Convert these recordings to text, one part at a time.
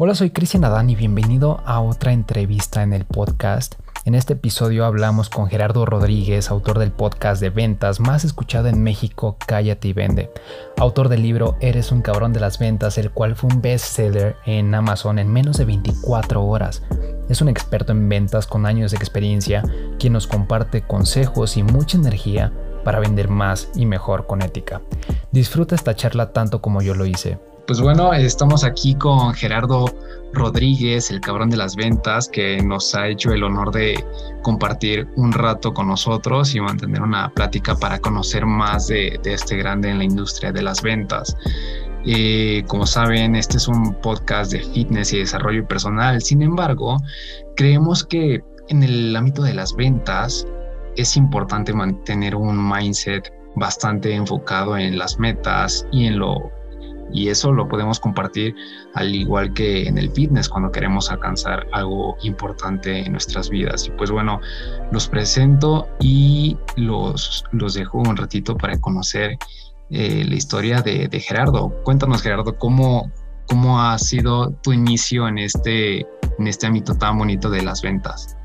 Hola, soy Cristian Adán y bienvenido a otra entrevista en el podcast. En este episodio hablamos con Gerardo Rodríguez, autor del podcast de ventas más escuchado en México, Cállate y Vende, autor del libro Eres un cabrón de las ventas, el cual fue un bestseller en Amazon en menos de 24 horas. Es un experto en ventas con años de experiencia, quien nos comparte consejos y mucha energía para vender más y mejor con ética. Disfruta esta charla tanto como yo lo hice. Pues bueno, estamos aquí con Gerardo Rodríguez, el cabrón de las ventas, que nos ha hecho el honor de compartir un rato con nosotros y mantener una plática para conocer más de, este grande en la industria de las ventas. Eh, como saben, este es un podcast de fitness y desarrollo personal. Sin embargo, creemos que en el ámbito de las ventas es importante mantener un mindset bastante enfocado en las metas y en lo y eso lo podemos compartir al igual que en el fitness cuando queremos alcanzar algo importante en nuestras vidas. Y pues bueno, los presento y los, los dejo un ratito para conocer eh, la historia de, Gerardo. Cuéntanos Gerardo, ¿cómo, ¿cómo ha sido tu inicio en este, en este ámbito tan bonito de las ventas?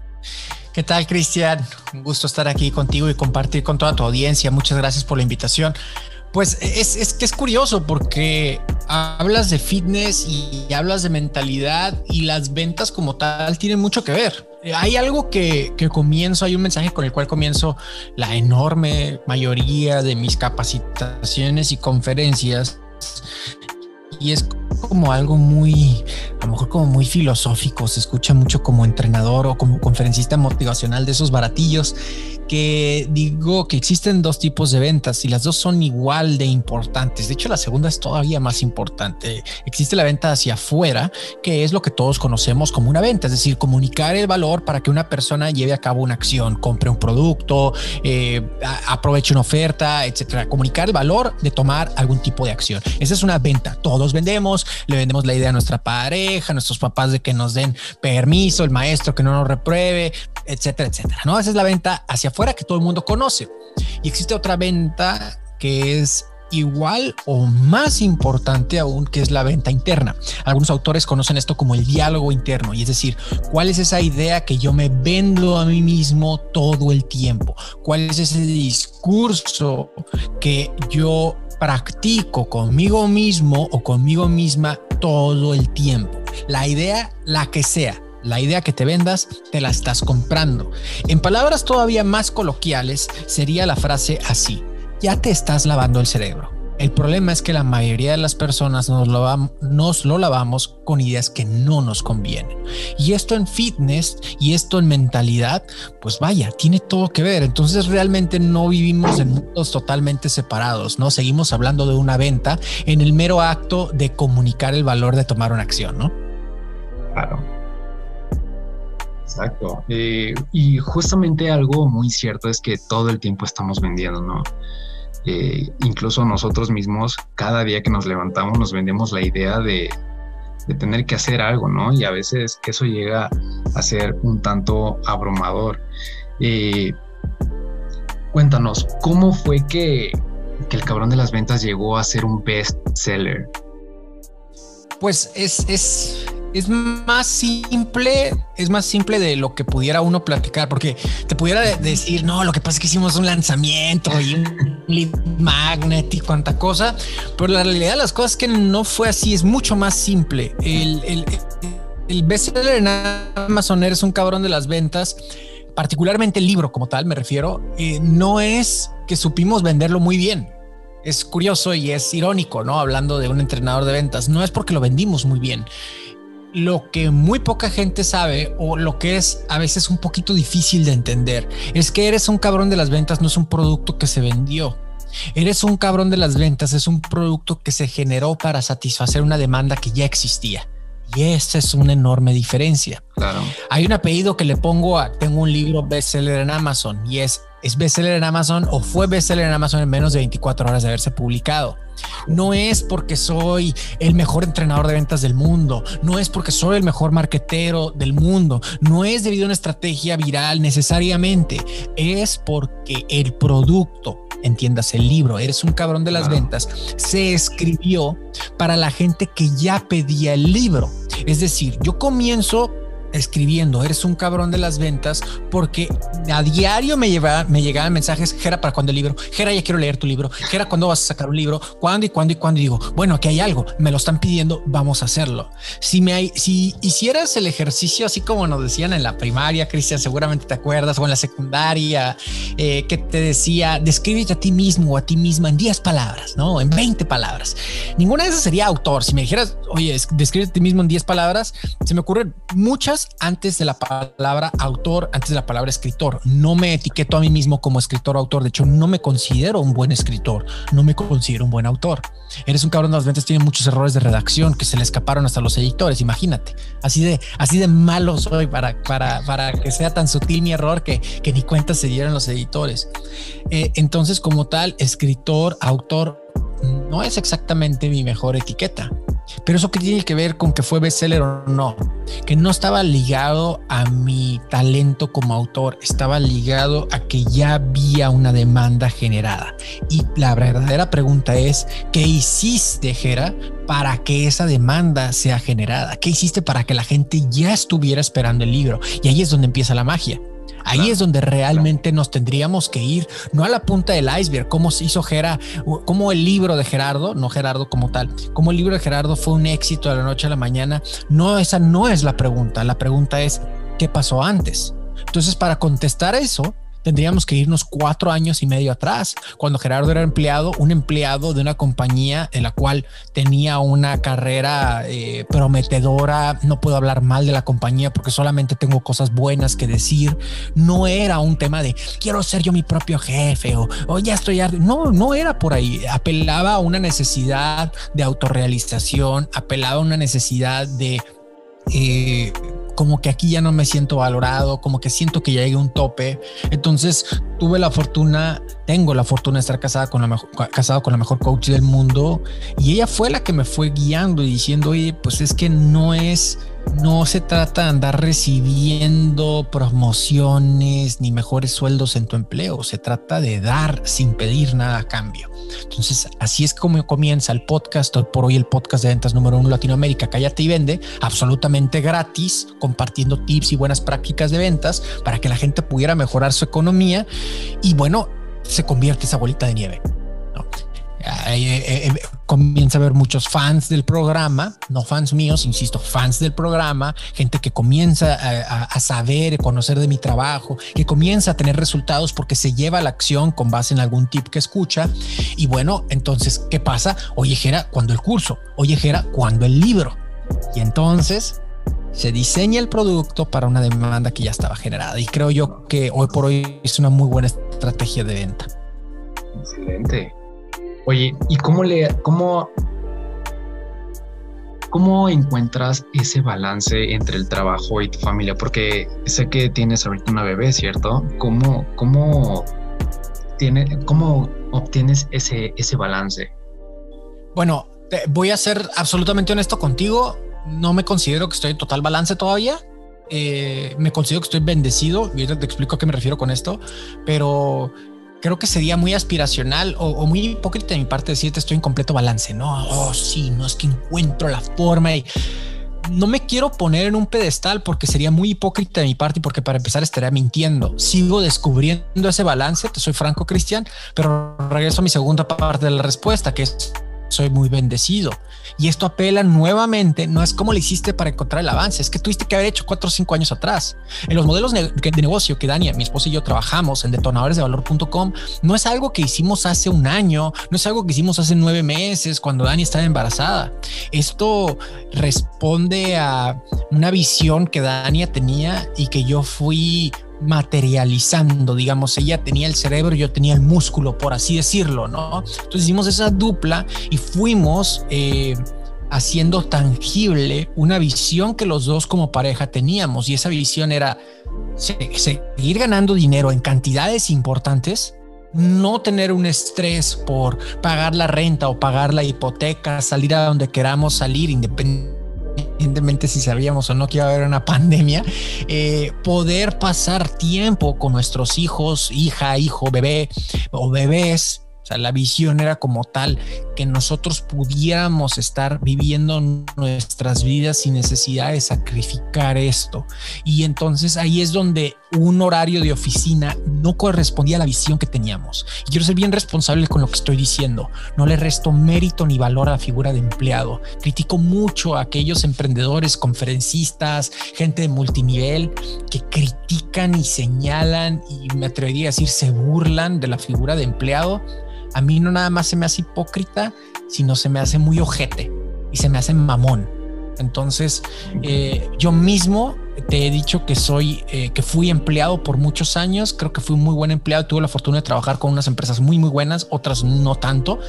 ¿Qué tal, Cristian? Un gusto estar aquí contigo y compartir con toda tu audiencia. Muchas gracias por la invitación. Pues es, que es curioso porque hablas de fitness y hablas de mentalidad y las ventas como tal tienen mucho que ver. Hay algo que, que comienzo, hay un mensaje con el cual comienzo la enorme mayoría de mis capacitaciones y conferencias y es como algo muy, a lo mejor como muy filosófico, se escucha mucho como entrenador o como conferencista motivacional de esos baratillos que digo que existen dos tipos de ventas y las dos son igual de importantes. De hecho, la segunda es todavía más importante. Existe la venta hacia afuera, que es lo que todos conocemos como una venta, es decir, comunicar el valor para que una persona lleve a cabo una acción, compre un producto, eh, aproveche una oferta, etcétera. Comunicar el valor de tomar algún tipo de acción. Esa es una venta. Todos vendemos, le vendemos la idea a nuestra pareja, a nuestros papás de que nos den permiso, el maestro que no nos repruebe, etcétera, etcétera. No, esa es la venta hacia afuera que todo el mundo conoce. Y existe otra venta que es igual o más importante aún, que es la venta interna. Algunos autores conocen esto como el diálogo interno, y es decir, cuál es esa idea que yo me vendo a mí mismo todo el tiempo, cuál es ese discurso que yo practico conmigo mismo o conmigo misma todo el tiempo. La idea, la que sea, la idea que te vendas, te la estás comprando. En palabras todavía más coloquiales, sería la frase así, ya te estás lavando el cerebro. El problema es que la mayoría de las personas nos lo, nos lo lavamos con ideas que no nos convienen. Y esto en fitness y esto en mentalidad, pues vaya, tiene todo que ver. Entonces realmente no vivimos en mundos totalmente separados, ¿no? Seguimos hablando de una venta en el mero acto de comunicar el valor de tomar una acción, ¿no? Claro. Exacto. Eh, y justamente algo muy cierto es que todo el tiempo estamos vendiendo, ¿no? Eh, incluso nosotros mismos, cada día que nos levantamos, nos vendemos la idea de, tener que hacer algo, ¿no? Y a veces eso llega a ser un tanto abrumador. Eh, cuéntanos, ¿cómo fue que, que, el cabrón de las ventas llegó a ser un best seller? Pues es, es, es más simple, es más simple de lo que pudiera uno platicar, porque te pudiera decir, no, lo que pasa es que hicimos un lanzamiento y un lead magnet y cuánta cosa, pero la realidad de las cosas que no fue así, es mucho más simple. El, el, el bestseller en Amazon eres un cabrón de las ventas, particularmente el libro como tal, me refiero, eh, no es que supimos venderlo muy bien. Es curioso y es irónico, ¿no? Hablando de un entrenador de ventas, no es porque lo vendimos muy bien lo que muy poca gente sabe o lo que es a veces un poquito difícil de entender es que eres un cabrón de las ventas, no es un producto que se vendió. Eres un cabrón de las ventas, es un producto que se generó para satisfacer una demanda que ya existía. Y esa es una enorme diferencia. Claro. Hay un apellido que le pongo a, tengo un libro bestseller en Amazon y es, es bestseller en Amazon o fue bestseller en Amazon en menos de 24 horas de haberse publicado. No es porque soy el mejor entrenador de ventas del mundo, no es porque soy el mejor marquetero del mundo, no es debido a una estrategia viral necesariamente, es porque el producto entiendas el libro, eres un cabrón de las ventas, se escribió para la gente que ya pedía el libro. Es decir, yo comienzo escribiendo, eres un cabrón de las ventas, porque a diario me, lleva, me llegaban mensajes, Gera, ¿para cuando el libro? Gera, ya quiero leer tu libro. Gera, ¿cuándo vas a sacar un libro? ¿Cuándo y cuándo y cuándo? Y digo, bueno, aquí hay algo, me lo están pidiendo, vamos a hacerlo. Si, me hay, si hicieras el ejercicio así como nos decían en la primaria, Cristian, seguramente te acuerdas, o en la secundaria, eh, que te decía, descríbete a ti mismo o a ti misma en 10 palabras, ¿no? En 20 palabras. Ninguna de esas sería autor. Si me dijeras, oye, descríbete a ti mismo en 10 palabras, se me ocurren muchas antes de la palabra autor, antes de la palabra escritor. No me etiqueto a mí mismo como escritor o autor. De hecho, no me considero un buen escritor, no me considero un buen autor. Eres un cabrón de las ventas, tiene muchos errores de redacción que se le escaparon hasta los editores. Imagínate, así de, así de malo soy para, para, para que sea tan sutil mi error que, que ni cuenta se dieran los editores. Eh, entonces, como tal, escritor, autor, no es exactamente mi mejor etiqueta. Pero eso que tiene que ver con que fue bestseller o no, que no estaba ligado a mi talento como autor, estaba ligado a que ya había una demanda generada. Y la verdadera pregunta es, ¿qué hiciste, Jera, para que esa demanda sea generada? ¿Qué hiciste para que la gente ya estuviera esperando el libro? Y ahí es donde empieza la magia. Ahí es donde realmente nos tendríamos que ir, no a la punta del iceberg, como se hizo Gera, como el libro de Gerardo, no Gerardo como tal, como el libro de Gerardo fue un éxito de la noche a la mañana. No, esa no es la pregunta. La pregunta es, ¿qué pasó antes? Entonces, para contestar eso, tendríamos que irnos cuatro años y medio atrás, cuando Gerardo era empleado, un empleado de una compañía en la cual tenía una carrera eh, prometedora. No puedo hablar mal de la compañía porque solamente tengo cosas buenas que decir. No era un tema de quiero ser yo mi propio jefe o, o ya estoy. No, no era por ahí. Apelaba a una necesidad de autorrealización, apelaba a una necesidad de eh, como que aquí ya no me siento valorado, como que siento que ya llegué a un tope. Entonces tuve la fortuna, tengo la fortuna de estar casada con la mejor, casado con la mejor coach del mundo y ella fue la que me fue guiando y diciendo, oye, pues es que no es no se trata de andar recibiendo promociones ni mejores sueldos en tu empleo, se trata de dar sin pedir nada a cambio. Entonces, así es como comienza el podcast, por hoy el podcast de ventas número uno Latinoamérica, Cállate y Vende, absolutamente gratis, compartiendo tips y buenas prácticas de ventas para que la gente pudiera mejorar su economía y bueno, se convierte esa bolita de nieve. Eh, eh, eh, comienza a haber muchos fans del programa, no fans míos, insisto, fans del programa, gente que comienza a, a, saber, conocer de mi trabajo, que comienza a tener resultados porque se lleva a la acción con base en algún tip que escucha. Y bueno, entonces, ¿qué pasa? Oye, Jera, cuando el curso, oye, Jera, cuando el libro. Y entonces se diseña el producto para una demanda que ya estaba generada. Y creo yo que hoy por hoy es una muy buena estrategia de venta. Excelente. Oye, ¿y cómo le, cómo, cómo encuentras ese balance entre el trabajo y tu familia? Porque sé que tienes ahorita una bebé, ¿cierto? ¿Cómo, cómo, tiene, cómo obtienes ese, ese balance? Bueno, voy a ser absolutamente honesto contigo. No me considero que estoy en total balance todavía. Eh, me considero que estoy bendecido. Y te explico a qué me refiero con esto, pero creo que sería muy aspiracional o, muy hipócrita de mi parte decirte estoy en completo balance. No, oh, sí, no es que encuentro la forma y no me quiero poner en un pedestal porque sería muy hipócrita de mi parte y porque para empezar estaría mintiendo. Sigo descubriendo ese balance, te soy franco, Cristian, pero regreso a mi segunda parte de la respuesta, que es soy muy bendecido. Y esto apela nuevamente, no es como le hiciste para encontrar el avance, es que tuviste que haber hecho cuatro o cinco años atrás. En los modelos de negocio que Dani, mi esposa y yo trabajamos en detonadoresdevalor.com, no es algo que hicimos hace un año, no es algo que hicimos hace nueve meses cuando Dani estaba embarazada. Esto responde a una visión que Dania tenía y que yo fui materializando, digamos, ella tenía el cerebro, yo tenía el músculo, por así decirlo, ¿no? Entonces hicimos esa dupla y fuimos eh, haciendo tangible una visión que los dos como pareja teníamos y esa visión era seguir ganando dinero en cantidades importantes, no tener un estrés por pagar la renta o pagar la hipoteca, salir a donde queramos salir independientemente independientemente si sabíamos o no que iba a haber una pandemia, eh, poder pasar tiempo con nuestros hijos, hija, hijo, bebé o bebés. O sea, la visión era como tal que nosotros pudiéramos estar viviendo nuestras vidas sin necesidad de sacrificar esto. Y entonces ahí es donde un horario de oficina no correspondía a la visión que teníamos. Y quiero ser bien responsable con lo que estoy diciendo. No le resto mérito ni valor a la figura de empleado. Critico mucho a aquellos emprendedores, conferencistas, gente de multinivel que critican y señalan y me atrevería a decir se burlan de la figura de empleado a mí no nada más se me hace hipócrita, sino se me hace muy ojete y se me hace mamón. Entonces, eh, yo mismo te he dicho que soy, eh, que fui empleado por muchos años. Creo que fui un muy buen empleado. Tuve la fortuna de trabajar con unas empresas muy, muy buenas, otras no tanto.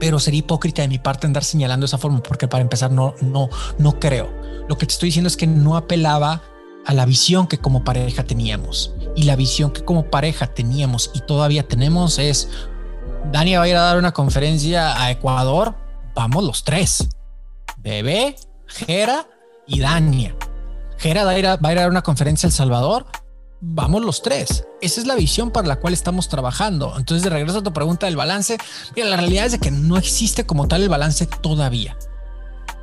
Pero sería hipócrita de mi parte andar señalando esa forma, porque para empezar no, no, no creo. Lo que te estoy diciendo es que no apelaba a la visión que como pareja teníamos. Y la visión que como pareja teníamos y todavía tenemos es Dani va a ir a dar una conferencia a Ecuador. Vamos los tres. Bebé, Jera y Dania. Jera va a, ir a, dar una conferencia a El Salvador. Vamos los tres. Esa es la visión para la cual estamos trabajando. Entonces, de regreso a tu pregunta del balance, mira, la realidad es que no existe como tal el balance todavía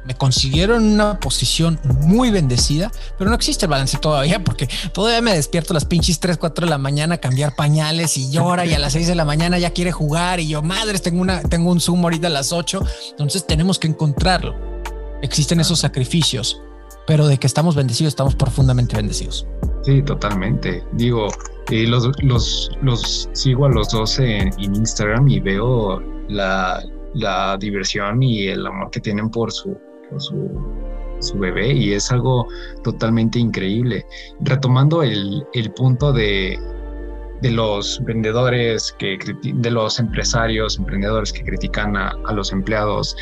me consiguieron una posición muy bendecida, pero no existe el balance todavía porque todavía me despierto las pinches 3, 4 de la mañana a cambiar pañales y llora y a las 6 de la mañana ya quiere jugar y yo, madres, tengo, una, tengo un Zoom ahorita a las 8, entonces tenemos que encontrarlo. Existen esos sacrificios, pero de que estamos bendecidos, estamos profundamente bendecidos. Sí, totalmente. Digo, eh, los, los, los sigo a los dos en, en Instagram y veo la, la diversión y el amor que tienen por su su, bebé y es algo totalmente increíble. Retomando el, punto de, de los vendedores, que, de los empresarios, emprendedores que critican a, los empleados,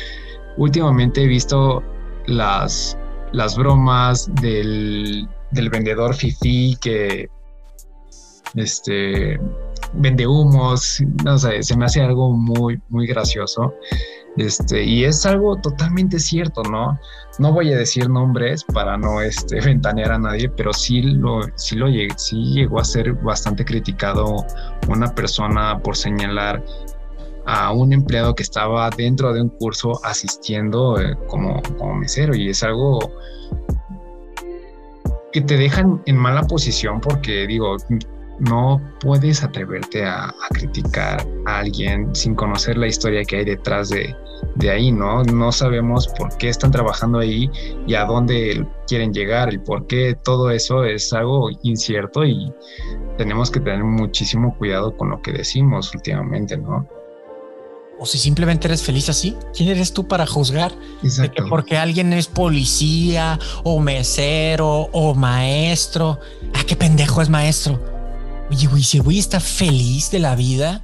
últimamente he visto las, las bromas del, del vendedor fifi que este vende humos, no sé, se me hace algo muy, muy gracioso. Este, y es algo totalmente cierto, ¿no? No voy a decir nombres para no este, ventanear a nadie, pero sí, lo, sí, lo, sí llegó a ser bastante criticado una persona por señalar a un empleado que estaba dentro de un curso asistiendo eh, como, como mesero y es algo que te dejan en mala posición porque digo, no puedes atreverte a, criticar a alguien sin conocer la historia que hay detrás de, ahí, ¿no? No sabemos por qué están trabajando ahí y a dónde quieren llegar, el por qué todo eso es algo incierto y tenemos que tener muchísimo cuidado con lo que decimos últimamente, ¿no? O si simplemente eres feliz así, ¿quién eres tú para juzgar? De que porque alguien es policía o mesero o maestro. ¿A qué pendejo es maestro? Oye, güey, si güey está feliz de la vida,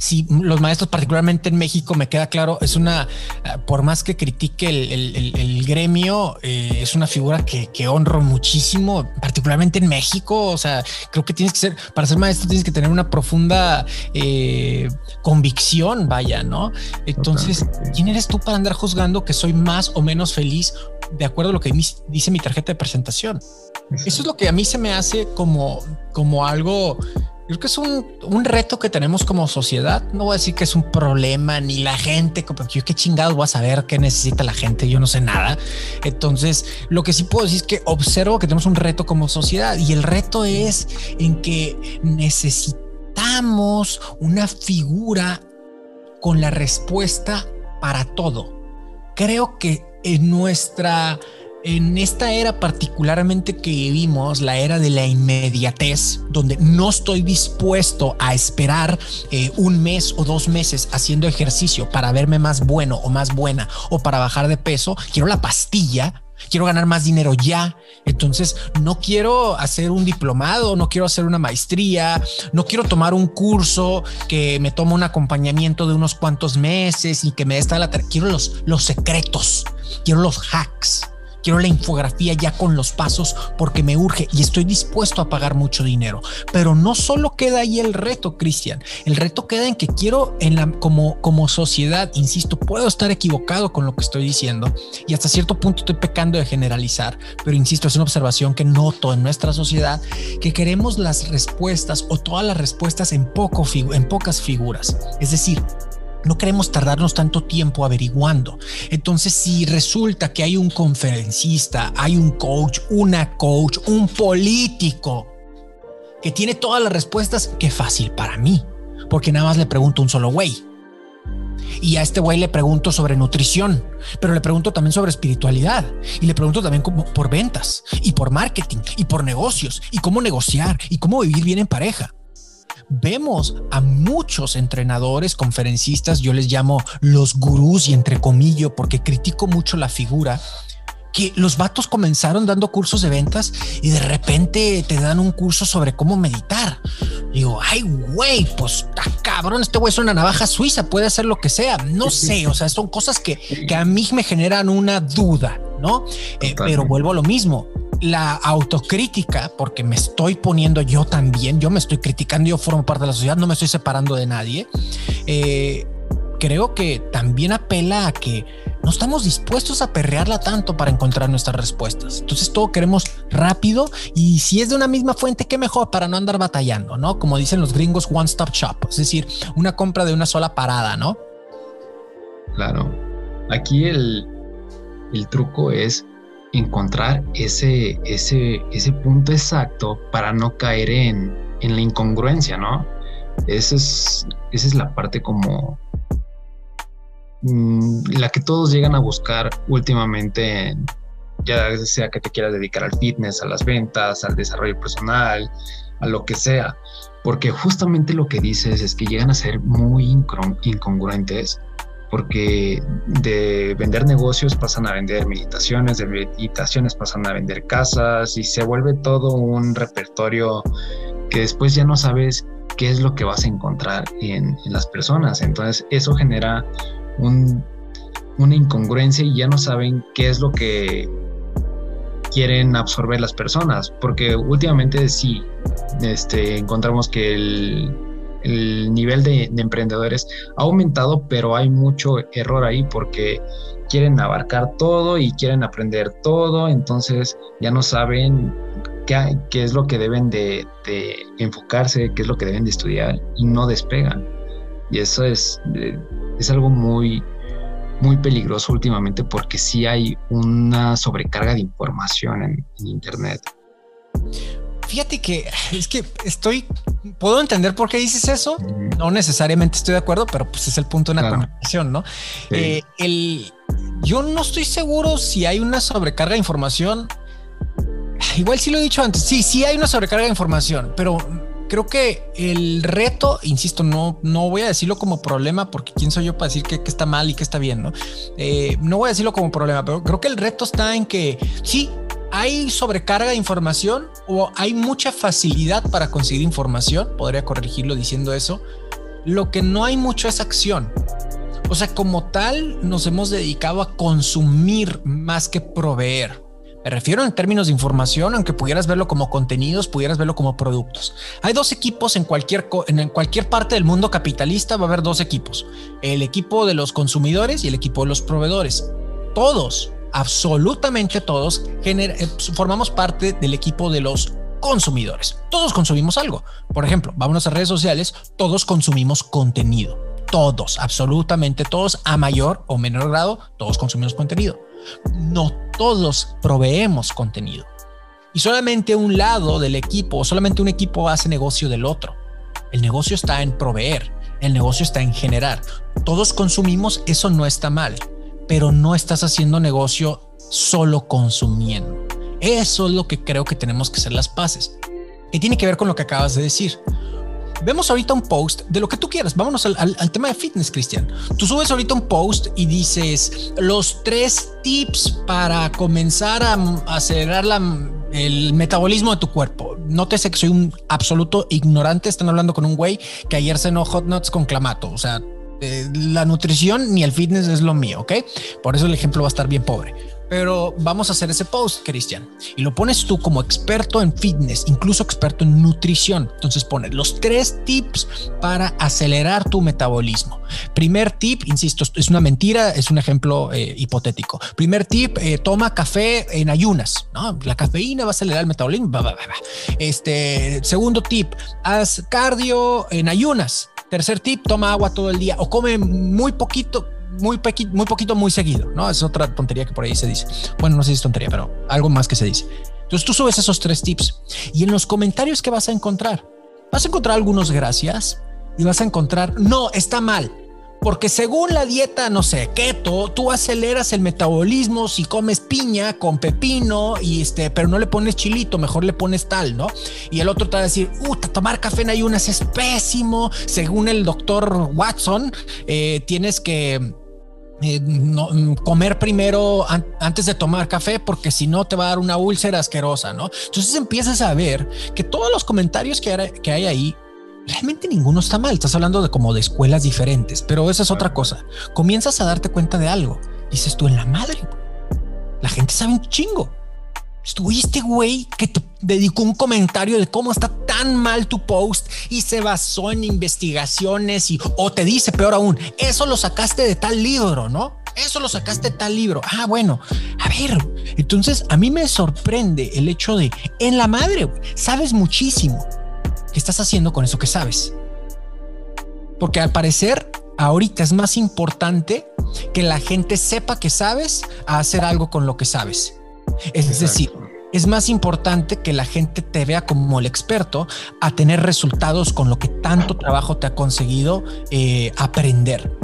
si los maestros, particularmente en México, me queda claro, es una, eh, por más que critique el, gremio, eh, es una figura que, honro muchísimo, particularmente en México. O sea, creo que tienes que ser, para ser maestro, tienes que tener una profunda eh, convicción, vaya, ¿no? Entonces, ¿quién eres tú para andar juzgando que soy más o menos feliz de acuerdo a lo que dice mi tarjeta de presentación? Eso es lo que a mí se me hace como, como algo creo que es un, reto que tenemos como sociedad. No voy a decir que es un problema ni la gente, porque yo qué chingados voy a saber qué necesita la gente. Yo no sé nada. Entonces, lo que sí puedo decir es que observo que tenemos un reto como sociedad y el reto es en que necesitamos una figura con la respuesta para todo. Creo que en nuestra en esta era particularmente que vivimos, la era de la inmediatez, donde no estoy dispuesto a esperar eh, un mes o dos meses haciendo ejercicio para verme más bueno o más buena o para bajar de peso, quiero la pastilla, quiero ganar más dinero ya. Entonces no quiero hacer un diplomado, no quiero hacer una maestría, no quiero tomar un curso que me toma un acompañamiento de unos cuantos meses y que me dé esta la... Quiero los, los secretos, quiero los hacks quiero la infografía ya con los pasos porque me urge y estoy dispuesto a pagar mucho dinero. Pero no solo queda ahí el reto, Cristian. El reto queda en que quiero en la como como sociedad, insisto, puedo estar equivocado con lo que estoy diciendo y hasta cierto punto estoy pecando de generalizar, pero insisto, es una observación que noto en nuestra sociedad que queremos las respuestas o todas las respuestas en poco en pocas figuras. Es decir, no queremos tardarnos tanto tiempo averiguando. Entonces, si resulta que hay un conferencista, hay un coach, una coach, un político que tiene todas las respuestas, qué fácil para mí, porque nada más le pregunto un solo güey. Y a este güey le pregunto sobre nutrición, pero le pregunto también sobre espiritualidad y le pregunto también por ventas y por marketing y por negocios y cómo negociar y cómo vivir bien en pareja vemos a muchos entrenadores, conferencistas, yo les llamo los gurús y entre comillas porque critico mucho la figura, que los vatos comenzaron dando cursos de ventas y de repente te dan un curso sobre cómo meditar. Digo, ay, güey, pues está cabrón, este güey es una navaja suiza, puede hacer lo que sea. No sé, o sea, son cosas que, que a mí me generan una duda, ¿no? Eh, pero vuelvo a lo mismo la autocrítica, porque me estoy poniendo yo también, yo me estoy criticando, yo formo parte de la sociedad, no me estoy separando de nadie, eh, creo que también apela a que no estamos dispuestos a perrearla tanto para encontrar nuestras respuestas. Entonces todo queremos rápido y si es de una misma fuente, qué mejor para no andar batallando, ¿no? Como dicen los gringos, one stop shop, es decir, una compra de una sola parada, ¿no? Claro. Aquí el, el truco es encontrar ese, ese, ese punto exacto para no caer en, en la incongruencia, ¿no? Esa es, esa es la parte como mm, la que todos llegan a buscar últimamente, ya sea que te quieras dedicar al fitness, a las ventas, al desarrollo personal, a lo que sea, porque justamente lo que dices es que llegan a ser muy incongruentes porque de vender negocios pasan a vender meditaciones, de meditaciones pasan a vender casas y se vuelve todo un repertorio que después ya no sabes qué es lo que vas a encontrar en, las personas. Entonces eso genera una incongruencia y ya no saben qué es lo que quieren absorber las personas, porque últimamente sí, este, encontramos que el el nivel de, emprendedores ha aumentado, pero hay mucho error ahí porque quieren abarcar todo y quieren aprender todo, entonces ya no saben qué, qué es lo que deben de, enfocarse, qué es lo que deben de estudiar y no despegan. Y eso es, es algo muy, muy peligroso últimamente porque sí hay una sobrecarga de información en, en Internet. Fíjate que es que estoy, puedo entender por qué dices eso. No necesariamente estoy de acuerdo, pero pues es el punto de una conversación, ¿no? Eh, el, yo no estoy seguro si hay una sobrecarga de información. Igual sí lo he dicho antes. Sí, sí hay una sobrecarga de información, pero creo que el reto, insisto, no, no voy a decirlo como problema porque quién soy yo para decir que, está mal y que está bien, ¿no? Eh, no voy a decirlo como problema, pero creo que el reto está en que sí, ¿Hay sobrecarga de información o hay mucha facilidad para conseguir información? Podría corregirlo diciendo eso. Lo que no hay mucho es acción. O sea, como tal, nos hemos dedicado a consumir más que proveer. Me refiero en términos de información, aunque pudieras verlo como contenidos, pudieras verlo como productos. Hay dos equipos en cualquier, en cualquier parte del mundo capitalista, va a haber dos equipos. El equipo de los consumidores y el equipo de los proveedores. Todos absolutamente todos eh, formamos parte del equipo de los consumidores. Todos consumimos algo. Por ejemplo, vámonos a redes sociales, todos consumimos contenido. Todos, absolutamente todos, a mayor o menor grado, todos consumimos contenido. No todos proveemos contenido. Y solamente un lado del equipo, solamente un equipo hace negocio del otro. El negocio está en proveer, el negocio está en generar. Todos consumimos, eso no está mal pero no estás haciendo negocio solo consumiendo. Eso es lo que creo que tenemos que hacer las paces. Y tiene que ver con lo que acabas de decir. Vemos ahorita un post de lo que tú quieras. Vámonos al, tema de fitness, Cristian. Tú subes ahorita un post y dices los tres tips para comenzar a acelerar el metabolismo de tu cuerpo. Nótese que soy un absoluto ignorante. Están hablando con un güey que ayer cenó hot nuts con clamato. O sea, eh, la nutrición ni el fitness es lo mío, ¿ok? Por eso el ejemplo va a estar bien pobre. Pero vamos a hacer ese post, Cristian, y lo pones tú como experto en fitness, incluso experto en nutrición. Entonces pones los tres tips para acelerar tu metabolismo. Primer tip, insisto, es una mentira, es un ejemplo eh, hipotético. Primer tip, eh, toma café en ayunas. ¿no? La cafeína va a acelerar el metabolismo. Este segundo tip, haz cardio en ayunas. Tercer tip, toma agua todo el día o come muy poquito muy, muy poquito, muy seguido, ¿no? Es otra tontería que por ahí se dice. Bueno, no sé si es tontería, pero algo más que se dice. Entonces tú subes esos tres tips y en los comentarios que vas a encontrar, vas a encontrar algunos gracias y vas a encontrar, no, está mal. Porque según la dieta, no sé, keto, tú aceleras el metabolismo si comes piña con pepino y este, pero no le pones chilito, mejor le pones tal, ¿no? Y el otro te va a decir, uh, tomar café en ayunas es pésimo. Según el doctor Watson, eh, tienes que eh, comer primero antes de tomar café porque si no te va a dar una úlcera asquerosa, ¿no? Entonces empiezas a ver que todos los comentarios que que hay ahí realmente ninguno está mal. Estás hablando de como de escuelas diferentes, pero esa es otra cosa. Comienzas a darte cuenta de algo. Dices tú en la madre. La gente sabe un chingo. Estuviste güey que te dedicó un comentario de cómo está tan mal tu post y se basó en investigaciones y o te dice peor aún, eso lo sacaste de tal libro, ¿no? Eso lo sacaste de tal libro. Ah, bueno, a ver. Entonces a mí me sorprende el hecho de en la madre, sabes muchísimo ¿Qué estás haciendo con eso que sabes? Porque al parecer, ahorita es más importante que la gente sepa que sabes a hacer algo con lo que sabes. Es decir, es más importante que la gente te vea como el experto a tener resultados con lo que tanto trabajo te ha conseguido eh, aprender.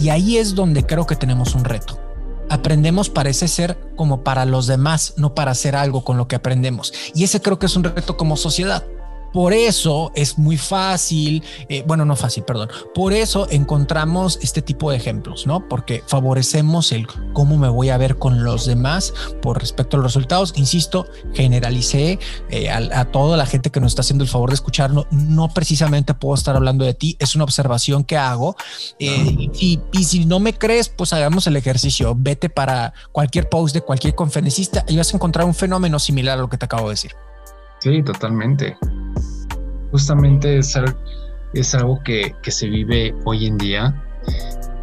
Y ahí es donde creo que tenemos un reto. Aprendemos parece ser como para los demás, no para hacer algo con lo que aprendemos. Y ese creo que es un reto como sociedad. Por eso es muy fácil, eh, bueno, no fácil, perdón. Por eso encontramos este tipo de ejemplos, ¿no? Porque favorecemos el cómo me voy a ver con los demás por respecto a los resultados. Insisto, generalicé eh, a, toda la gente que nos está haciendo el favor de escucharnos. No precisamente puedo estar hablando de ti, es una observación que hago. Eh, y, y, si no me crees, pues hagamos el ejercicio. Vete para cualquier post de cualquier conferencista y vas a encontrar un fenómeno similar a lo que te acabo de decir. Sí, totalmente. Justamente es, algo que, se vive hoy en día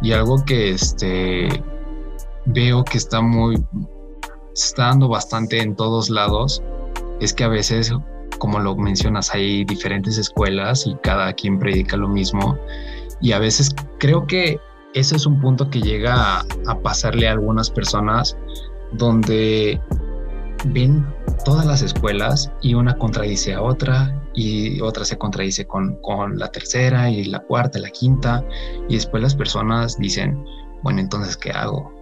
y algo que este, veo que está muy, está dando bastante en todos lados, es que a veces, como lo mencionas, hay diferentes escuelas y cada quien predica lo mismo y a veces creo que ese es un punto que llega a pasarle a algunas personas donde ven todas las escuelas y una contradice a otra y otra se contradice con, con la tercera y la cuarta, la quinta y después las personas dicen, bueno, entonces, ¿qué hago?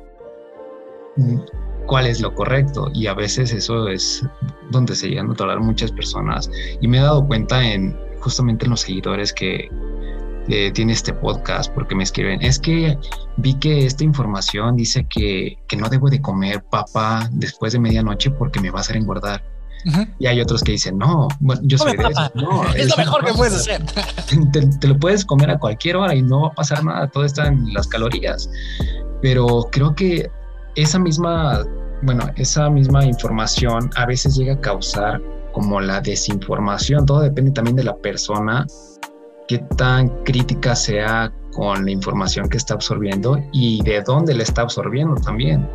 ¿Cuál es lo correcto? Y a veces eso es donde se llegan a tolerar muchas personas y me he dado cuenta en justamente en los seguidores que, tiene este podcast porque me escriben, es que vi que esta información dice que, que no debo de comer papa después de medianoche porque me va a hacer engordar. Y hay otros que dicen, no, bueno, yo soy de eso. No, es, lo mejor que puedes hacer. Te, lo puedes comer a cualquier hora y no va a pasar nada, todo está en las calorías. Pero creo que esa misma, bueno, esa misma información a veces llega a causar como la desinformación. Todo depende también de la persona qué tan crítica sea con la información que está absorbiendo y de dónde la está absorbiendo también.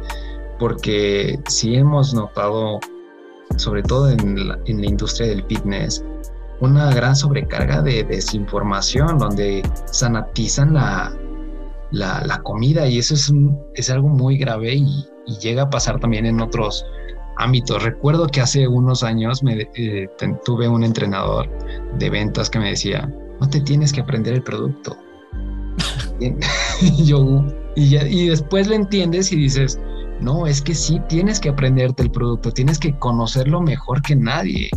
Porque sí hemos notado, sobre todo en la, industria del fitness, una gran sobrecarga de desinformación donde sanatizan la, comida y eso es, es algo muy grave y, llega a pasar también en otros ámbitos. Recuerdo que hace unos años eh, tuve un entrenador de ventas que me decía, no te tienes que aprender el producto. y, yo, y, y después lo entiendes y dices, no, es que sí tienes que aprenderte el producto, tienes que conocerlo mejor que nadie.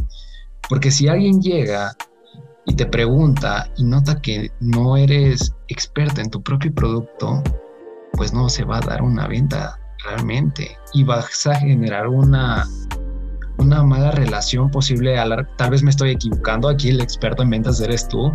Porque si alguien llega y te pregunta y nota que no eres experta en tu propio producto, pues no se va a dar una venta realmente y vas a generar una una mala relación posible a tal vez me estoy equivocando, aquí el experto en ventas eres tú,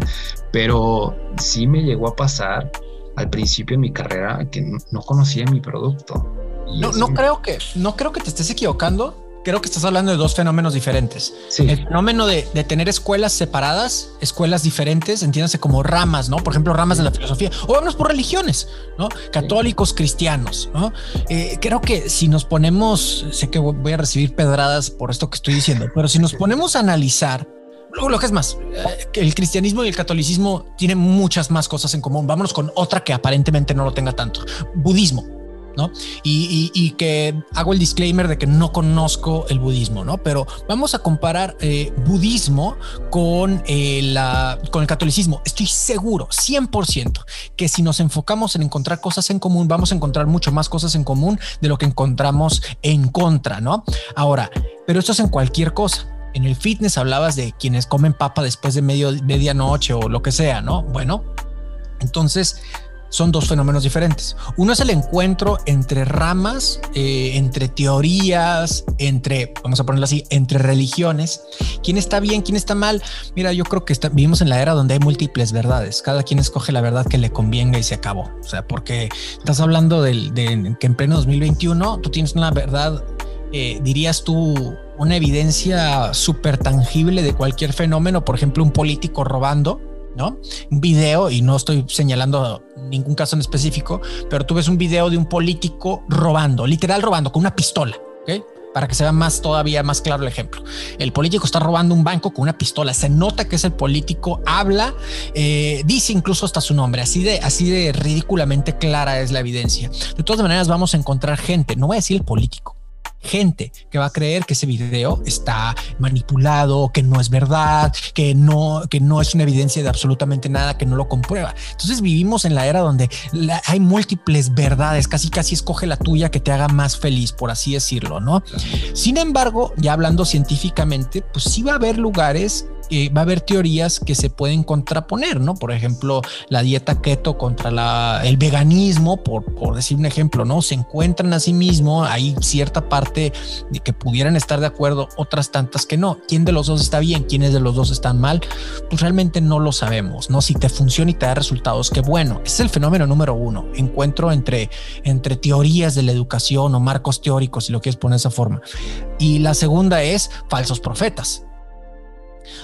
pero sí me llegó a pasar al principio de mi carrera que no conocía mi producto. No, no creo que, no creo que te estés equivocando creo que estás hablando de dos fenómenos diferentes. El fenómeno de, tener escuelas separadas, escuelas diferentes, entiéndase como ramas, ¿no? Por ejemplo, ramas de la filosofía, o vamos por religiones, ¿no? Católicos, cristianos, ¿no? Eh, creo que si nos ponemos, sé que voy a recibir pedradas por esto que estoy diciendo, pero si nos ponemos a analizar, lo que es más, eh, el cristianismo y el catolicismo tienen muchas más cosas en común. Vámonos con otra que aparentemente no lo tenga tanto. Budismo. Y, que hago el disclaimer de que no conozco el budismo, ¿no? Pero vamos a comparar eh, budismo con, eh, la, con el catolicismo. Estoy seguro, 100%, que si nos enfocamos en encontrar cosas en común, vamos a encontrar mucho más cosas en común de lo que encontramos en contra, ¿no? Ahora, pero esto es en cualquier cosa. En el fitness hablabas de quienes comen papa después de medio, medianoche o lo que sea, ¿no? Bueno, entonces son dos fenómenos diferentes. Uno es el encuentro entre ramas, eh, entre teorías, entre, vamos a ponerlo así, entre religiones. ¿Quién está bien, quién está mal? Mira, yo creo que vivimos en la era donde hay múltiples verdades. Cada quien escoge la verdad que le convenga y se acabó. O sea, porque estás hablando de, que en pleno 2021 tú tienes una verdad, eh, dirías tú, una evidencia súper tangible de cualquier fenómeno, por ejemplo, un político robando ¿no? Un video, y no estoy señalando ningún caso en específico, pero tú ves un video de un político robando, literal robando, con una pistola. Para que se vea más todavía más claro el ejemplo. El político está robando un banco con una pistola. Se nota que es el político, habla, eh, dice incluso hasta su nombre. Así de, así de ridículamente clara es la evidencia. De todas maneras, vamos a encontrar gente, no voy a decir el político, gente que va a creer que ese video está manipulado, que no es verdad, que no, que no es una evidencia de absolutamente nada, que no lo comprueba. Entonces vivimos en la era donde hay múltiples verdades, casi casi escoge la tuya que te haga más feliz, por así decirlo, ¿no? Sin embargo, ya hablando científicamente, pues sí va a haber lugares va a haber teorías que se pueden contraponer, ¿no? Por ejemplo, la dieta keto contra la, el veganismo, por, por decir un ejemplo, ¿no? Se encuentran a sí mismo, hay cierta parte de que pudieran estar de acuerdo, otras tantas que no. ¿Quién de los dos está bien? ¿Quiénes de los dos están mal? Pues realmente no lo sabemos, ¿no? Si te funciona y te da resultados, qué bueno. Es el fenómeno número uno, encuentro entre, entre teorías de la educación o marcos teóricos, si lo quieres poner de esa forma. Y la segunda es falsos profetas.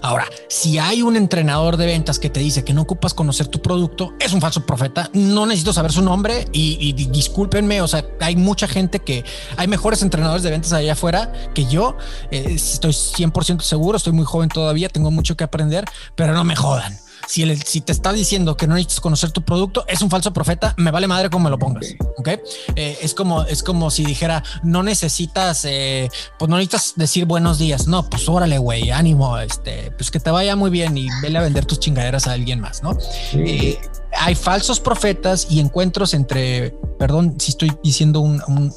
Ahora, si hay un entrenador de ventas que te dice que no ocupas conocer tu producto, es un falso profeta. No necesito saber su nombre y, discúlpenme. O sea, hay mucha gente que hay mejores entrenadores de ventas allá afuera que yo. Eh, estoy 100% seguro, estoy muy joven todavía, tengo mucho que aprender, pero no me jodan si, si te está diciendo que no necesitas conocer tu producto, es un falso profeta, me vale madre cómo me lo pongas. Ok. Eh, es como, es como si dijera, no necesitas, eh, pues no necesitas decir buenos días. No, pues órale, güey, ánimo, este, pues que te vaya muy bien y vele a vender tus chingaderas a alguien más, ¿no? Eh, hay falsos profetas y encuentros entre, perdón si estoy diciendo una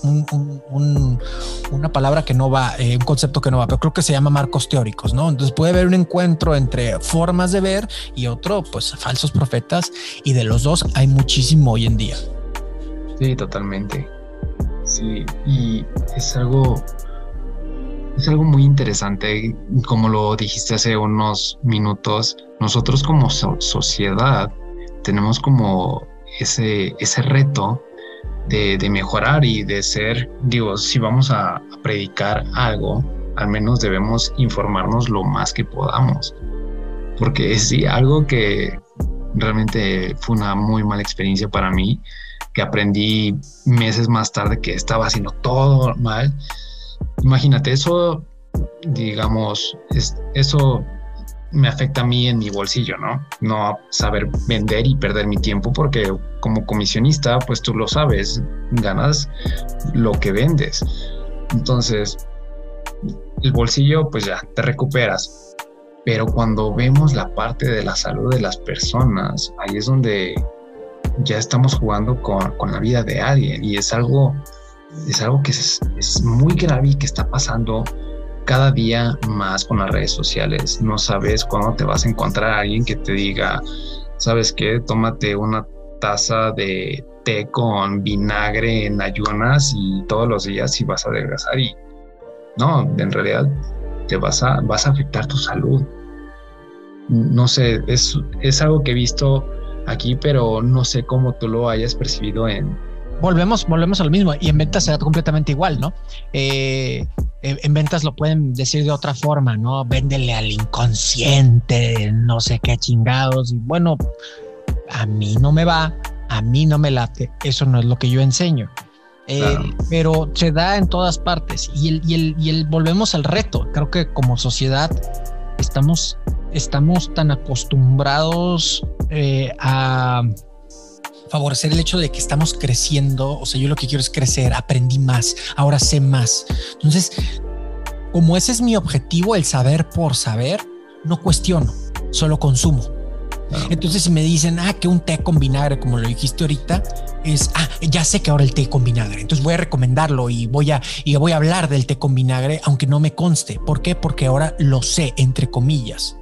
palabra que no va, eh, un concepto que no va, pero creo que se llama marcos teóricos, ¿no? Entonces puede haber un encuentro entre formas de ver y otro, pues falsos profetas, y de los dos hay muchísimo hoy en día. Sí, totalmente. Sí, y es algo, es algo muy interesante, como lo dijiste hace unos minutos, nosotros como sociedad, tenemos como ese, ese reto de, mejorar y de ser, digo, si vamos a, predicar algo, al menos debemos informarnos lo más que podamos. Porque es sí, algo que realmente fue una muy mala experiencia para mí, que aprendí meses más tarde que estaba haciendo todo mal. Imagínate, eso, digamos, es, eso me afecta a mí en mi bolsillo, ¿no? No saber vender y perder mi tiempo porque como comisionista, pues tú lo sabes, ganas lo que vendes. Entonces, el bolsillo, pues ya, te recuperas. Pero cuando vemos la parte de la salud de las personas, ahí es donde ya estamos jugando con, con la vida de alguien y es algo, es algo que es, es muy grave y que está pasando cada día más con las redes sociales. No sabes cuándo te vas a encontrar a alguien que te diga, ¿sabes qué? Tómate una taza de té con vinagre en ayunas y todos los días y vas a adelgazar y no, en realidad te vas a, vas a afectar tu salud. No sé, es, es algo que he visto aquí, pero no sé cómo tú lo hayas percibido en, volvemos, volvemos a lo mismo y en ventas será completamente igual, ¿no? Eh, en ventas lo pueden decir de otra forma, ¿no? Véndele al inconsciente, no sé qué chingados. Y bueno, a mí no me va, a mí no me late, eso no es lo que yo enseño. Eh, pero se da en todas partes y el, y, el, y el volvemos al reto. Creo que como sociedad estamos, estamos tan acostumbrados eh, a favorecer el hecho de que estamos creciendo. O sea, yo lo que quiero es crecer, aprendí más, ahora sé más. Entonces, como ese es mi objetivo, el saber por saber, no cuestiono, solo consumo. Entonces, si me dicen, ah, que un té con vinagre, como lo dijiste ahorita, es, ah, ya sé que ahora el té con vinagre. Entonces voy a recomendarlo y voy a, y voy a hablar del té con vinagre, aunque no me conste. ¿Por qué? Porque ahora lo sé, entre comillas.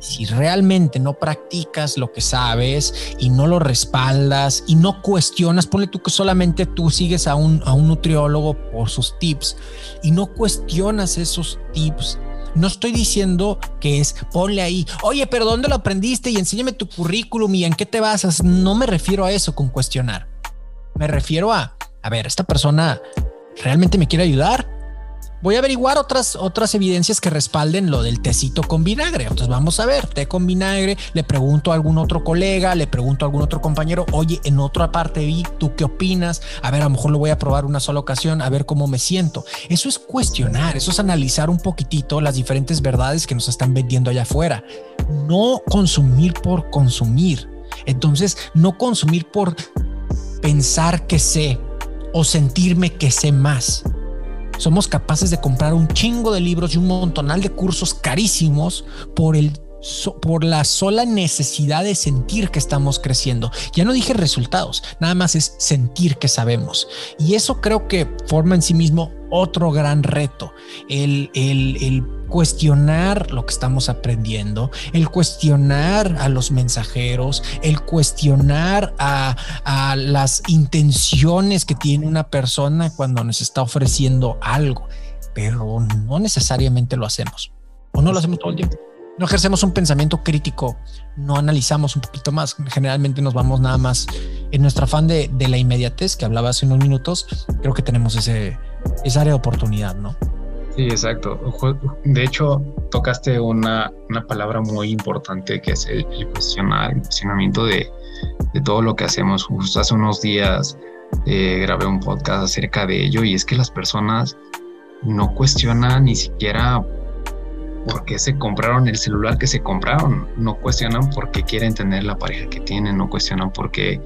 Si realmente no practicas lo que sabes y no lo respaldas y no cuestionas, ponle tú que solamente tú sigues a un, a un nutriólogo por sus tips y no cuestionas esos tips, no estoy diciendo que es ponle ahí, oye, pero ¿dónde lo aprendiste? Y enséñame tu currículum y en qué te basas. No me refiero a eso con cuestionar. Me refiero a, a ver, esta persona realmente me quiere ayudar voy a averiguar otras, otras evidencias que respalden lo del tecito con vinagre. Entonces vamos a ver, té con vinagre, le pregunto a algún otro colega, le pregunto a algún otro compañero, oye, en otra parte vi, ¿tú qué opinas? A ver, a lo mejor lo voy a probar una sola ocasión, a ver cómo me siento. Eso es cuestionar, eso es analizar un poquitito las diferentes verdades que nos están vendiendo allá afuera. No consumir por consumir. Entonces, no consumir por pensar que sé o sentirme que sé más somos capaces de comprar un chingo de libros y un montonal de cursos carísimos por el por la sola necesidad de sentir que estamos creciendo. Ya no dije resultados, nada más es sentir que sabemos. Y eso creo que forma en sí mismo otro gran reto, el, el, cuestionar lo que estamos aprendiendo, el cuestionar a los mensajeros, el cuestionar a, a, las intenciones que tiene una persona cuando nos está ofreciendo algo, pero no necesariamente lo hacemos o no lo hacemos todo el tiempo. No ejercemos un pensamiento crítico, no analizamos un poquito más. Generalmente nos vamos nada más en nuestro afán de, de la inmediatez que hablaba hace unos minutos. Creo que tenemos ese, esa área de oportunidad, ¿no? Sí, exacto. De hecho, tocaste una, una palabra muy importante que es el, el cuestionamiento de, de, todo lo que hacemos. Justo hace unos días eh, grabé un podcast acerca de ello y es que las personas no cuestionan ni siquiera por qué se compraron el celular que se compraron, no cuestionan por qué quieren tener la pareja que tienen, no cuestionan por qué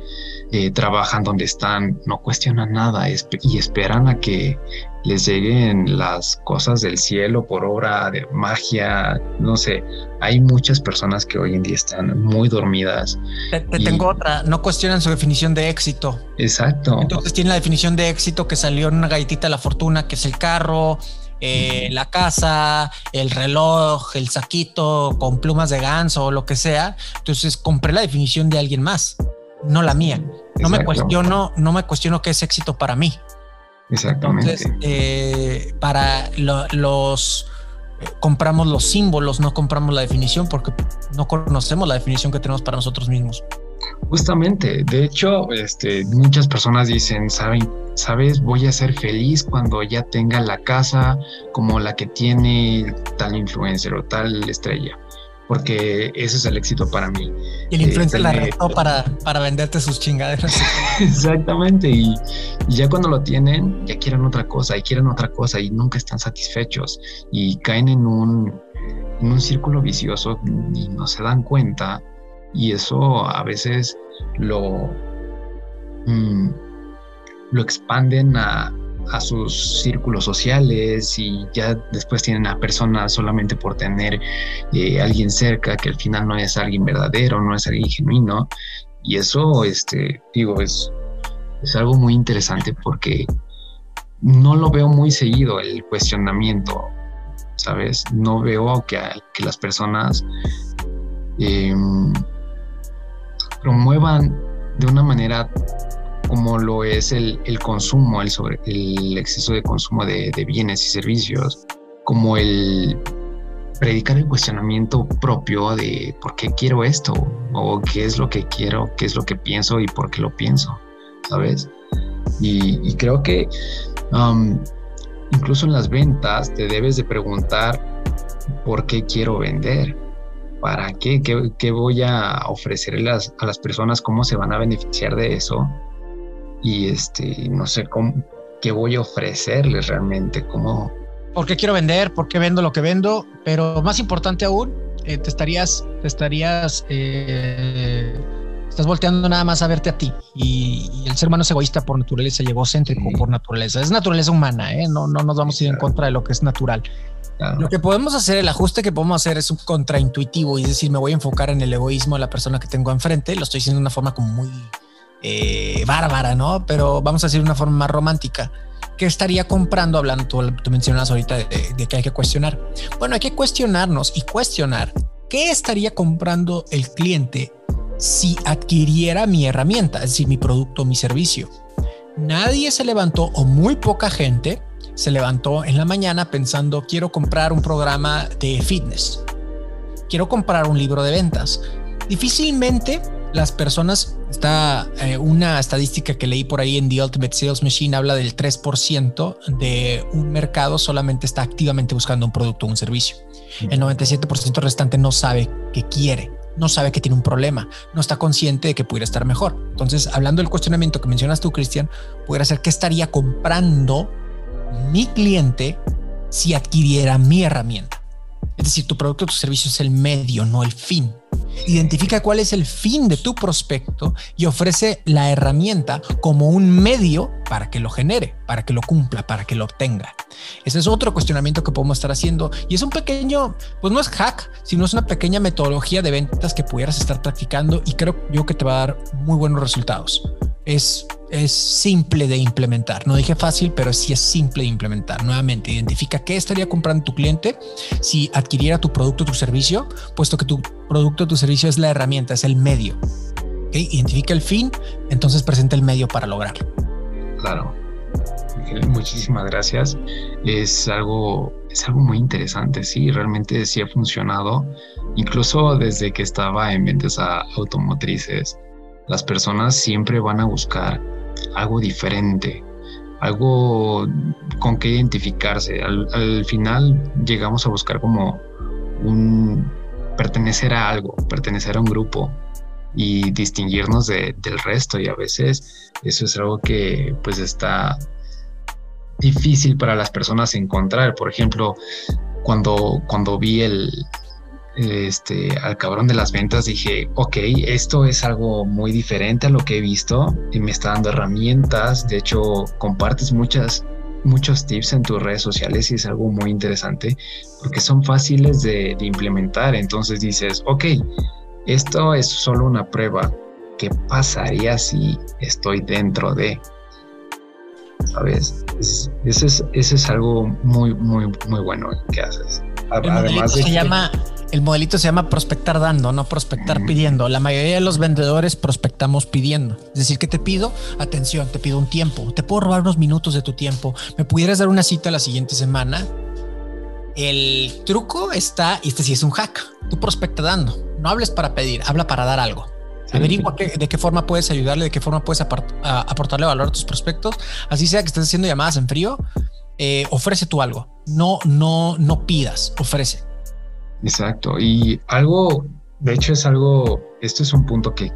eh, trabajan donde están, no cuestionan nada y esperan a que les lleguen las cosas del cielo por obra de magia, no sé, hay muchas personas que hoy en día están muy dormidas. Te, tengo otra, no cuestionan su definición de éxito. Exacto. Entonces tiene la definición de éxito que salió en una galletita de la fortuna, que es el carro, eh, la casa, el reloj, el saquito con plumas de ganso o lo que sea. Entonces compré la definición de alguien más, no la mía. No me cuestiono, no me cuestiono qué es éxito para mí. Exactamente. Entonces, eh, para los eh, compramos los símbolos, no compramos la definición porque no conocemos la definición que tenemos para nosotros mismos. Justamente, de hecho, este, muchas personas dicen, saben, sabes, voy a ser feliz cuando ya tenga la casa como la que tiene tal influencer o tal estrella, porque ese es el éxito para mí. Y el influencer la retó para, para venderte sus chingaderas. Exactamente, y, ya cuando lo tienen, ya quieren otra cosa y quieren otra cosa y nunca están satisfechos y caen en un, en un círculo vicioso y no se dan cuenta y eso a veces lo, mm, lo expanden a, sus círculos sociales y ya después tienen a personas solamente por tener eh, alguien cerca que al final no es alguien verdadero, no es alguien genuino. Y eso, este, digo, es, es algo muy interesante porque no lo veo muy seguido el cuestionamiento, ¿sabes? No veo que, que las personas em, promuevan de una manera como lo es el, consumo, el, sobre, el exceso de consumo de, bienes y servicios, como el predicar el cuestionamiento propio de por qué quiero esto o qué es lo que quiero, qué es lo que pienso y por qué lo pienso, ¿sabes? Y, creo que um, incluso en las ventas te debes de preguntar por qué quiero vender, para qué, qué, voy a ofrecerles a las personas, cómo se van a beneficiar de eso y este, no sé cómo, qué voy a ofrecerles realmente, cómo... ¿Por qué quiero vender? ¿Por qué vendo lo que vendo? Pero más importante aún, eh, te estarías, te estarías, eh, estás volteando nada más a verte a ti. Y, el ser humano es egoísta por naturaleza y egocéntrico por naturaleza. Es naturaleza humana, ¿eh? No, no nos vamos a ir en contra de lo que es natural. Lo que podemos hacer, el ajuste que podemos hacer es un contraintuitivo y es decir, me voy a enfocar en el egoísmo de la persona que tengo enfrente. Lo estoy diciendo de una forma como muy eh, bárbara, ¿no? Pero vamos a decir de una forma más romántica. ¿Qué estaría comprando? Hablando, tú, mencionas ahorita de, de, que hay que cuestionar. Bueno, hay que cuestionarnos y cuestionar qué estaría comprando el cliente si adquiriera mi herramienta, es decir, mi producto mi servicio. Nadie se levantó o muy poca gente se levantó en la mañana pensando quiero comprar un programa de fitness, quiero comprar un libro de ventas. Difícilmente las personas, está eh, una estadística que leí por ahí en The Ultimate Sales Machine, habla del 3% de un mercado solamente está activamente buscando un producto o un servicio. El 97% restante no sabe qué quiere, no sabe que tiene un problema, no está consciente de que pudiera estar mejor. Entonces, hablando del cuestionamiento que mencionas tú, Cristian, pudiera ser qué estaría comprando mi cliente si adquiriera mi herramienta. Es decir, tu producto o tu servicio es el medio, no el fin. Identifica cuál es el fin de tu prospecto y ofrece la herramienta como un medio para que lo genere, para que lo cumpla, para que lo obtenga. Ese es otro cuestionamiento que podemos estar haciendo y es un pequeño, pues no es hack, sino es una pequeña metodología de ventas que pudieras estar practicando y creo yo que te va a dar muy buenos resultados. Es es simple de implementar. No dije fácil, pero sí es simple de implementar. Nuevamente, identifica qué estaría comprando tu cliente si adquiriera tu producto o tu servicio, puesto que tu producto o tu servicio es la herramienta, es el medio. Identifica el fin, entonces presenta el medio para lograrlo. Claro. Muchísimas gracias. Es algo, es algo muy interesante. Sí, realmente sí ha funcionado. Incluso desde que estaba en ventas a automotrices, las personas siempre van a buscar algo diferente, algo con que identificarse. Al, final llegamos a buscar como un pertenecer a algo, pertenecer a un grupo y distinguirnos del resto y a veces eso es algo que pues está difícil para las personas encontrar. Por ejemplo, cuando, cuando vi el, este, al cabrón de las ventas, dije, ok, esto es algo muy diferente a lo que he visto y me está dando herramientas. De hecho, compartes muchas, muchos tips en tus redes sociales y es algo muy interesante porque son fáciles de, implementar. Entonces dices, ok, esto es solo una prueba. ¿Qué pasaría si estoy dentro de? ¿Sabes? Eso es, eso es algo muy, muy, muy bueno que haces. Además se llama el modelito se llama prospectar dando, no prospectar pidiendo. La mayoría de los vendedores prospectamos pidiendo. Es decir, que te pido atención, te pido un tiempo, te puedo robar unos minutos de tu tiempo. ¿Me pudieras dar una cita la siguiente semana? El truco está, y este sí es un hack. Tú prospecta dando. No hables para pedir, habla para dar algo. Averigua de qué forma puedes ayudarle, de qué forma puedes aportarle valor a tus prospectos. Así sea que estés haciendo llamadas en frío, eh, ofrece tú algo. No, no, no pidas, ofrece. Exacto. Y algo, de hecho es algo, esto es un punto que,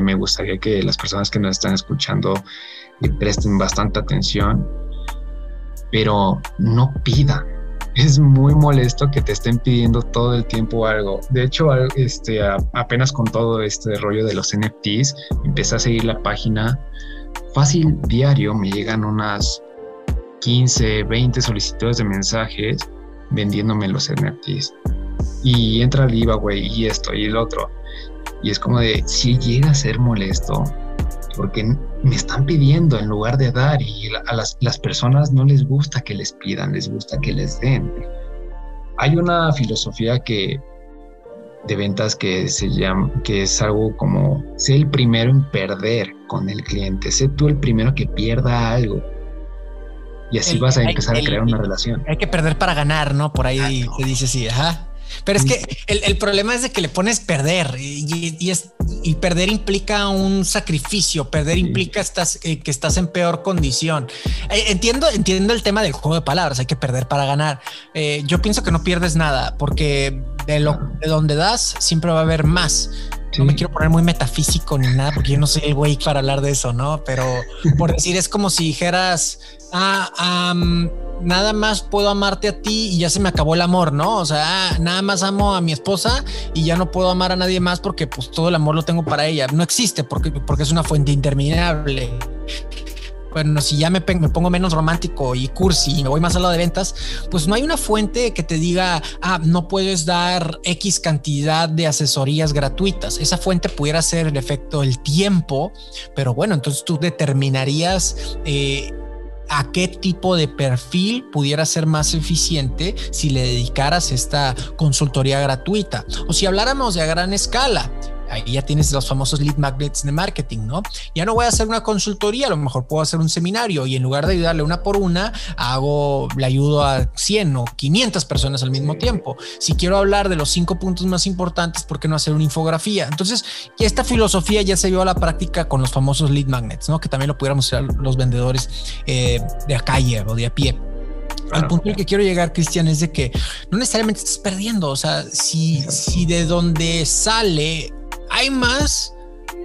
me gustaría que las personas que nos están escuchando le presten bastante atención, pero no pidan. Es muy molesto que te estén pidiendo todo el tiempo algo. De hecho, este, apenas con todo este rollo de los NFTs, empecé a seguir la página. Fácil diario me llegan unas 15, 20 solicitudes de mensajes vendiéndome los NFTs y entra el IVA, güey, y esto y el otro. Y es como de, si llega a ser molesto, porque me están pidiendo en lugar de dar y a las, las personas no les gusta que les pidan, les gusta que les den. Hay una filosofía que de ventas que se llama, que es algo como, sé el primero en perder con el cliente, sé tú el primero que pierda algo. Y así vas a empezar a crear una relación. Hay que perder para ganar, ¿no? Por ahí se dice así, ajá. Pero es que el, problema es de que le pones perder y, es, y perder implica un sacrificio, perder implica estás, eh, que estás en peor condición. Eh, entiendo, entiendo el tema del juego de palabras, hay que perder para ganar. Eh, yo pienso que no pierdes nada porque de, lo, de donde das siempre va a haber más. No me quiero poner muy metafísico ni nada porque yo no soy el güey para hablar de eso, ¿no? Pero por decir, es como si dijeras, ah, nada más puedo amarte a ti y ya se me acabó el amor, ¿no? O sea, ah, nada más amo a mi esposa y ya no puedo amar a nadie más porque pues todo el amor lo tengo para ella. No existe porque, porque es una fuente interminable bueno, si ya me, pongo menos romántico y cursi y me voy más a lado de ventas, pues no hay una fuente que te diga, ah, no puedes dar X cantidad de asesorías gratuitas. Esa fuente pudiera ser el efecto del tiempo, pero bueno, entonces tú determinarías eh, a qué tipo de perfil pudiera ser más eficiente si le dedicaras esta consultoría gratuita. O si habláramos de a gran escala, ahí ya tienes los famosos lead magnets de marketing, ¿no? Ya no voy a hacer una consultoría, a lo mejor puedo hacer un seminario y en lugar de ayudarle una por una, hago, le ayudo a 100 o 500 personas al mismo tiempo. Si quiero hablar de los cinco puntos más importantes, ¿por qué no hacer una infografía? Entonces, esta filosofía ya se vio a la práctica con los famosos lead magnets, ¿no? Que también lo pudiéramos hacer los vendedores eh, de a calle o de a pie. Al punto en que quiero llegar, Cristian, es de que no necesariamente estás perdiendo. O sea, si, si de donde sale hay más,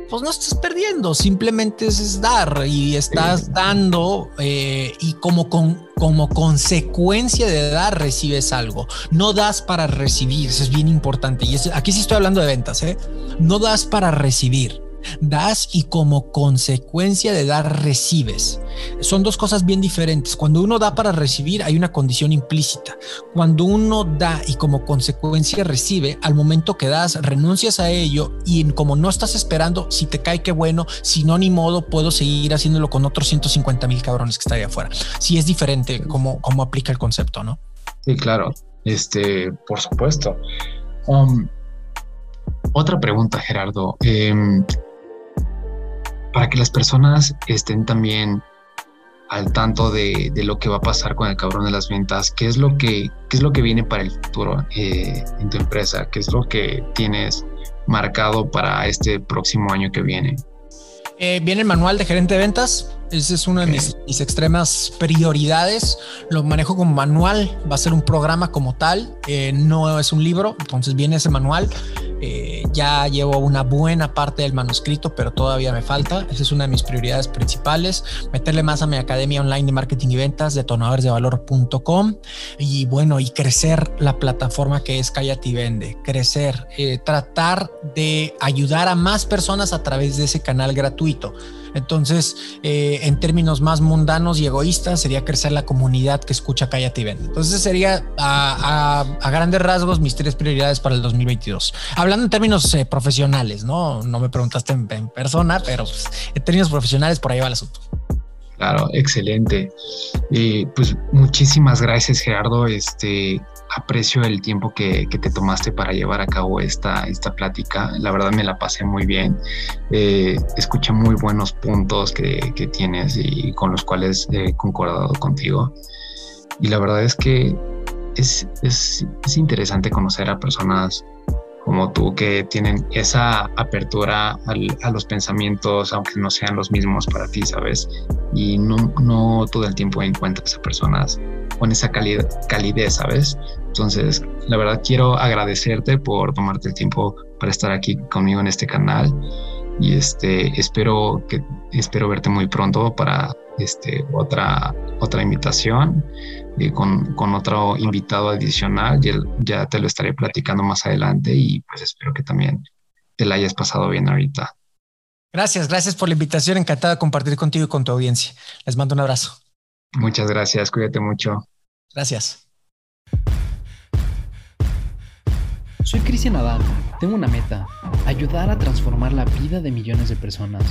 pues no estás perdiendo, simplemente es dar y estás dando eh, y como, con, como consecuencia de dar recibes algo. No das para recibir, eso es bien importante. Y aquí sí estoy hablando de ventas, ¿eh? No das para recibir das y como consecuencia de dar recibes. Son dos cosas bien diferentes. Cuando uno da para recibir hay una condición implícita. Cuando uno da y como consecuencia recibe, al momento que das renuncias a ello y como no estás esperando, si te cae qué bueno, si no ni modo puedo seguir haciéndolo con otros 150 mil cabrones que está ahí afuera. Si es diferente como, como aplica el concepto, ¿no? Sí, claro. Este, por supuesto. Um, otra pregunta, Gerardo. Em, para que las personas estén también al tanto de, lo que va a pasar con el cabrón de las ventas, qué es lo que, qué es lo que viene para el futuro eh, en tu empresa, qué es lo que tienes marcado para este próximo año que viene. Eh, viene el manual de gerente de ventas. Ese es una de mis, mis, extremas prioridades. Lo manejo como manual. Va a ser un programa como tal. Eh, no es un libro. Entonces viene ese manual. Eh, ya llevo una buena parte del manuscrito, pero todavía me falta. Esa es una de mis prioridades principales. Meterle más a mi academia online de marketing y ventas, detonadoresdevalor.com. Y bueno, y crecer la plataforma que es Cállate y Vende. Crecer, eh, tratar de ayudar a más personas a través de ese canal gratuito. Entonces, eh, en términos más mundanos y egoístas, sería crecer la comunidad que escucha Cállate y Vende. Entonces, sería a, grandes rasgos mis tres prioridades para el 2022. Hablando en términos eh, profesionales, ¿no? No me preguntaste en, persona, pero pues, en términos profesionales, por ahí va el asunto. Claro, excelente. Y pues muchísimas gracias, Gerardo. Este, aprecio el tiempo que, te tomaste para llevar a cabo esta, esta plática. La verdad me la pasé muy bien. Eh, escuché muy buenos puntos que, tienes y con los cuales he concordado contigo. Y la verdad es que es, es, es interesante conocer a personas como tú que tienen esa apertura a los pensamientos, aunque no sean los mismos para ti, ¿sabes? Y no, no todo el tiempo encuentras a personas con esa calidez, ¿sabes? Entonces, la verdad quiero agradecerte por tomarte el tiempo para estar aquí conmigo en este canal y este espero que espero verte muy pronto para este otra otra invitación y con, con, otro invitado adicional y ya te lo estaré platicando más adelante y pues espero que también te la hayas pasado bien ahorita. Gracias, gracias por la invitación, encantado de compartir contigo y con tu audiencia. Les mando un abrazo. Muchas gracias, cuídate mucho. Gracias. Soy Cristian Adán, tengo una meta, ayudar a transformar la vida de millones de personas.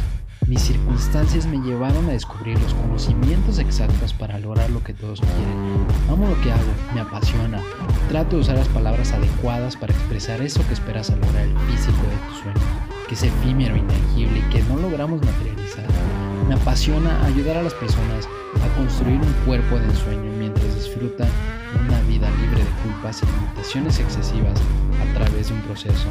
Mis circunstancias me llevaron a descubrir los conocimientos exactos para lograr lo que todos quieren. Amo lo que hago, me apasiona. Trato de usar las palabras adecuadas para expresar eso que esperas al lograr el físico de tu sueño, que es efímero, intangible y que no logramos materializar. Me apasiona ayudar a las personas a construir un cuerpo de ensueño mientras disfruta una vida libre de culpas y limitaciones excesivas a través de un proceso.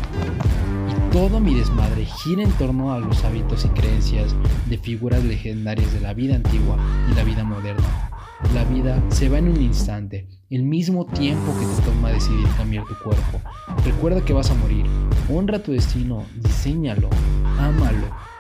Y todo mi desmadre gira en torno a los hábitos y creencias de figuras legendarias de la vida antigua y la vida moderna. La vida se va en un instante, el mismo tiempo que te toma decidir cambiar tu cuerpo. Recuerda que vas a morir. Honra tu destino, diseñalo, ámalo